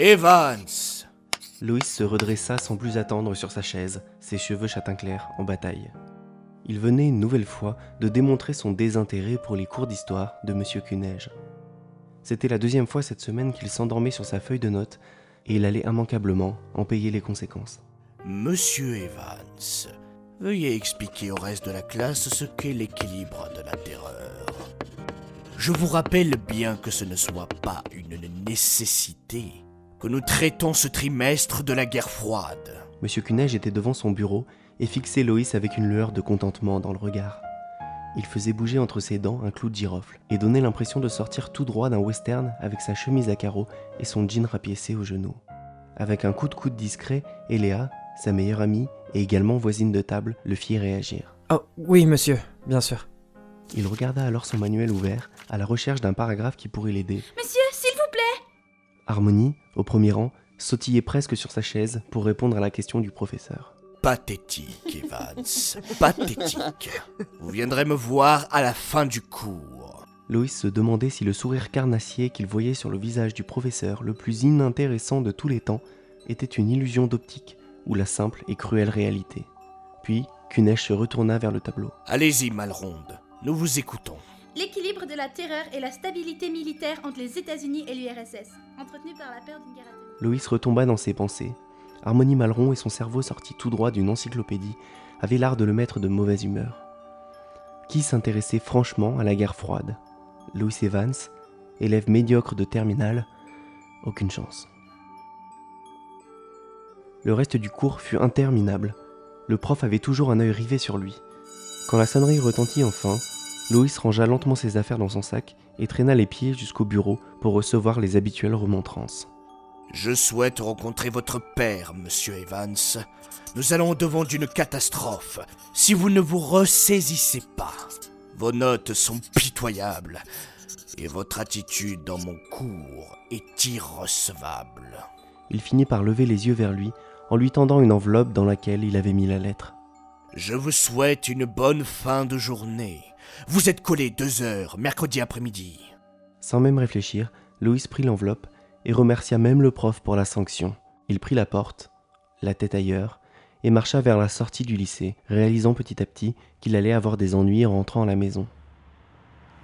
Evans Loïs se redressa sans plus attendre sur sa chaise, ses cheveux châtain clair en bataille. Il venait une nouvelle fois de démontrer son désintérêt pour les cours d'histoire de Monsieur Cuneige. C'était la deuxième fois cette semaine qu'il s'endormait sur sa feuille de notes et il allait immanquablement en payer les conséquences. Monsieur Evans, veuillez expliquer au reste de la classe ce qu'est l'équilibre de la terreur. Je vous rappelle bien que ce ne soit pas une nécessité, que nous traitons ce trimestre de la guerre froide. Monsieur Cuneige était devant son bureau et fixait Loïs avec une lueur de contentement dans le regard. Il faisait bouger entre ses dents un clou de girofle et donnait l'impression de sortir tout droit d'un western avec sa chemise à carreaux et son jean rapiécé au genou. Avec un coup de coude discret, Eléa, sa meilleure amie et également voisine de table, le fit réagir. Oh, oui, monsieur, bien sûr. Il regarda alors son manuel ouvert à la recherche d'un paragraphe qui pourrait l'aider. Monsieur, Harmonie, au premier rang, sautillait presque sur sa chaise pour répondre à la question du professeur. Pathétique, Evans. Pathétique. Vous viendrez me voir à la fin du cours. Loïs se demandait si le sourire carnassier qu'il voyait sur le visage du professeur, le plus inintéressant de tous les temps, était une illusion d'optique ou la simple et cruelle réalité. Puis, Kunesh se retourna vers le tableau. Allez-y, Malronde. Nous vous écoutons. L'équilibre de la terreur et la stabilité militaire entre les États-Unis et l'URSS, entretenu. Loïs retomba dans ses pensées. Harmonie Malron et son cerveau sorti tout droit d'une encyclopédie avaient l'art de le mettre de mauvaise humeur. Qui s'intéressait franchement à la guerre froide? Louis Evans, élève médiocre de terminale, aucune chance. Le reste du cours fut interminable. Le prof avait toujours un œil rivé sur lui. Quand la sonnerie retentit enfin, Loïs rangea lentement ses affaires dans son sac et traîna les pieds jusqu'au bureau pour recevoir les habituelles remontrances. Je souhaite rencontrer votre père, monsieur Evans. Nous allons au-devant d'une catastrophe. Si vous ne vous ressaisissez pas, vos notes sont pitoyables et votre attitude dans mon cours est irrecevable. Il finit par lever les yeux vers lui en lui tendant une enveloppe dans laquelle il avait mis la lettre. Je vous souhaite une bonne fin de journée. Vous êtes collé deux heures, mercredi après-midi. Sans même réfléchir, Loïs prit l'enveloppe et remercia même le prof pour la sanction. Il prit la porte, la tête ailleurs, et marcha vers la sortie du lycée, réalisant petit à petit qu'il allait avoir des ennuis en rentrant à la maison.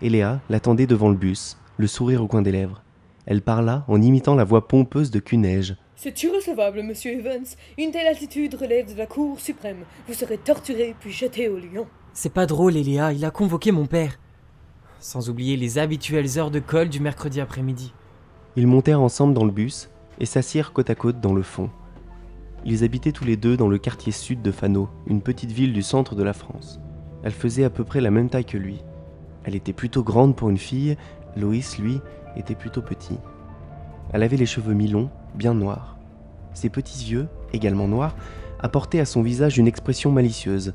Eléa l'attendait devant le bus, le sourire au coin des lèvres. Elle parla en imitant la voix pompeuse de Cuneige. C'est irrecevable, monsieur Evans. Une telle attitude relève de la Cour suprême. Vous serez torturé puis jeté au lion. C'est pas drôle, Eléa, il a convoqué mon père. Sans oublier les habituelles heures de colle du mercredi après-midi. Ils montèrent ensemble dans le bus et s'assirent côte à côte dans le fond. Ils habitaient tous les deux dans le quartier sud de Fano, une petite ville du centre de la France. Elle faisait à peu près la même taille que lui. Elle était plutôt grande pour une fille, Loïs, lui, était plutôt petit. Elle avait les cheveux mi-longs, bien noirs. Ses petits yeux, également noirs, apportaient à son visage une expression malicieuse.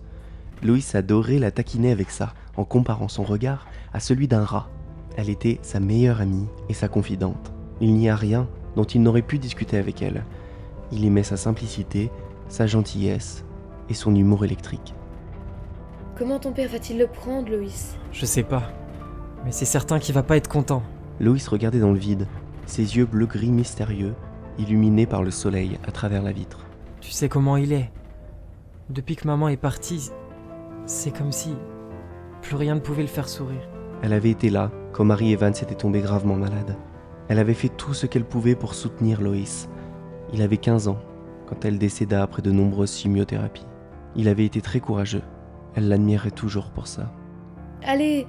Loïs adorait la taquiner avec ça, en comparant son regard à celui d'un rat. Elle était sa meilleure amie et sa confidente. Il n'y a rien dont il n'aurait pu discuter avec elle. Il aimait sa simplicité, sa gentillesse et son humour électrique. Comment ton père va-t-il le prendre, Loïs Je sais pas. Mais c'est certain qu'il va pas être content. Loïs regardait dans le vide, ses yeux bleu-gris mystérieux, illuminés par le soleil à travers la vitre. Tu sais comment il est. Depuis que maman est partie, c'est comme si plus rien ne pouvait le faire sourire. Elle avait été là quand Marie Evans était tombée gravement malade. Elle avait fait tout ce qu'elle pouvait pour soutenir Loïs. Il avait 15 ans quand elle décéda après de nombreuses chimiothérapies. Il avait été très courageux. Elle l'admirait toujours pour ça. Allez,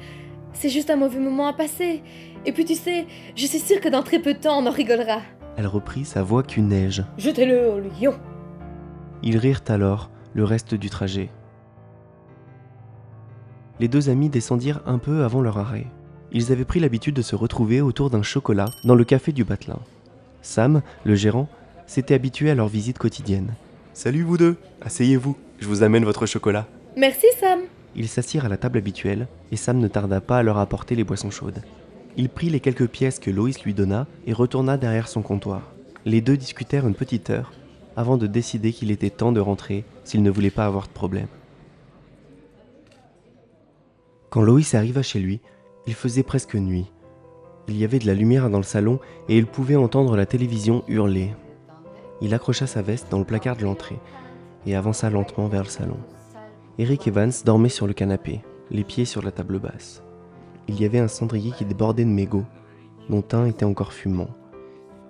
c'est juste un mauvais moment à passer. Et puis tu sais, je suis sûre que dans très peu de temps, on en rigolera. Elle reprit sa voix qu'une neige. Jetez-le au lion. Ils rirent alors le reste du trajet. Les deux amis descendirent un peu avant leur arrêt. Ils avaient pris l'habitude de se retrouver autour d'un chocolat dans le café du Batelin. Sam, le gérant, s'était habitué à leur visite quotidienne. Salut vous deux, asseyez-vous, je vous amène votre chocolat. Merci, Sam. Ils s'assirent à la table habituelle et Sam ne tarda pas à leur apporter les boissons chaudes. Il prit les quelques pièces que Loïs lui donna et retourna derrière son comptoir. Les deux discutèrent une petite heure avant de décider qu'il était temps de rentrer s'ils ne voulaient pas avoir de problème. Quand Loïs arriva chez lui, il faisait presque nuit. Il y avait de la lumière dans le salon et il pouvait entendre la télévision hurler. Il accrocha sa veste dans le placard de l'entrée et avança lentement vers le salon. Eric Evans dormait sur le canapé, les pieds sur la table basse. Il y avait un cendrier qui débordait de mégots, dont un était encore fumant.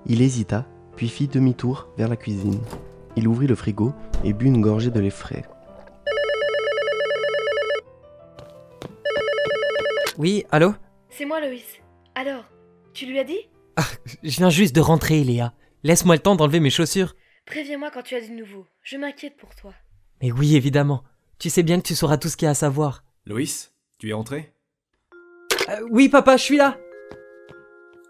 Il hésita, puis fit demi-tour vers la cuisine. Il ouvrit le frigo et but une gorgée de lait frais. Oui, allô? C'est moi, Loïs. Alors, tu lui as dit? Je viens juste de rentrer, Léa. Laisse-moi le temps d'enlever mes chaussures. Préviens-moi quand tu as du nouveau. Je m'inquiète pour toi. Mais oui, évidemment. Tu sais bien que tu sauras tout ce qu'il y a à savoir. Loïs, tu es rentré Euh, oui, papa, je suis là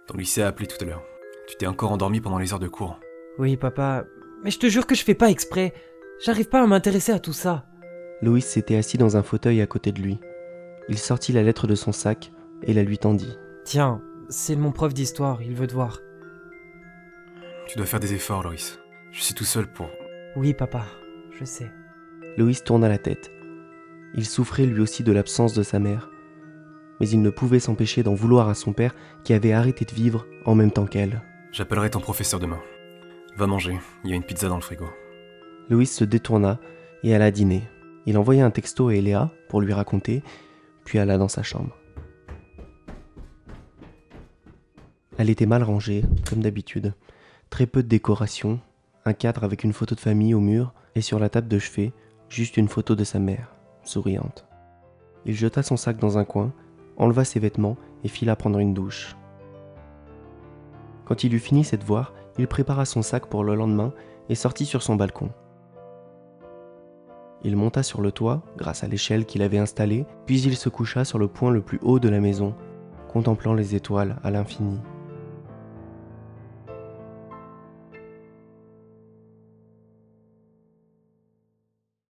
Ton lycée a appelé tout à l'heure. Tu t'es encore endormi pendant les heures de cours. Oui, papa. Mais je te jure que je fais pas exprès. J'arrive pas à m'intéresser à tout ça. Loïs s'était assis dans un fauteuil à côté de lui. Il sortit la lettre de son sac et la lui tendit. Tiens, c'est mon prof d'histoire, il veut te voir. Tu dois faire des efforts, Loïs. Je suis tout seul pour... Oui, papa, je sais. Loïs tourna la tête. Il souffrait lui aussi de l'absence de sa mère. Mais il ne pouvait s'empêcher d'en vouloir à son père qui avait arrêté de vivre en même temps qu'elle. J'appellerai ton professeur demain. Va manger, il y a une pizza dans le frigo. Loïs se détourna et alla dîner. Il envoya un texto à Eléa pour lui raconter, puis alla dans sa chambre. Elle était mal rangée, comme d'habitude. Très peu de décoration, un cadre avec une photo de famille au mur, et sur la table de chevet, juste une photo de sa mère, souriante. Il jeta son sac dans un coin, enleva ses vêtements et fila prendre une douche. Quand il eut fini ses devoirs, il prépara son sac pour le lendemain et sortit sur son balcon. Il monta sur le toit, grâce à l'échelle qu'il avait installée, puis il se coucha sur le point le plus haut de la maison, contemplant les étoiles à l'infini.